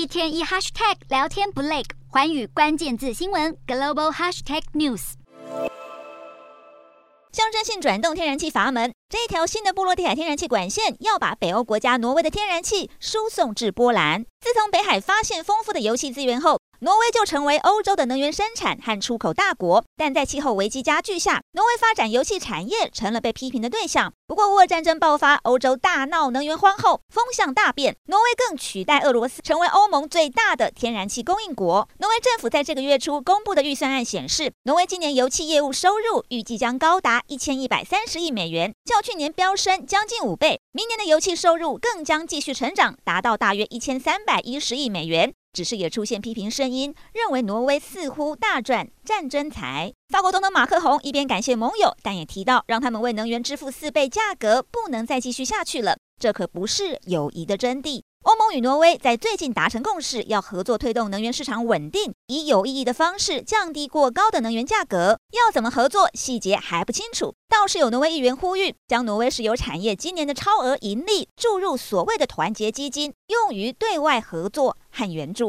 一天一 hashtag 聊天不累，环宇关键字新闻 global hashtag news。象征性转动天然气阀门，这一条新的波罗的海天然气管线要把北欧国家挪威的天然气输送至波兰。自从北海发现丰富的油气资源后，挪威就成为欧洲的能源生产和出口大国，但在气候危机加剧下，挪威发展油气产业成了被批评的对象。不过，俄乌战争爆发，欧洲大闹能源荒后，风向大变，挪威更取代俄罗斯成为欧盟最大的天然气供应国。挪威政府在这个月初公布的预算案显示，挪威今年油气业务收入预计将高达一千一百三十亿美元，较去年飙升将近五倍。明年的油气收入更将继续成长，达到大约一千三百一十亿美元。只是也出现批评声音，认为挪威似乎大赚战争财。法国总统马克宏一边感谢盟友，但也提到让他们为能源支付四倍价格，不能再继续下去了。这可不是友谊的真谛。欧盟与挪威在最近达成共识，要合作推动能源市场稳定，以有意义的方式降低过高的能源价格。要怎么合作，细节还不清楚。倒是有挪威议员呼吁，将挪威石油产业今年的超额盈利注入所谓的团结基金，用于对外合作看原著。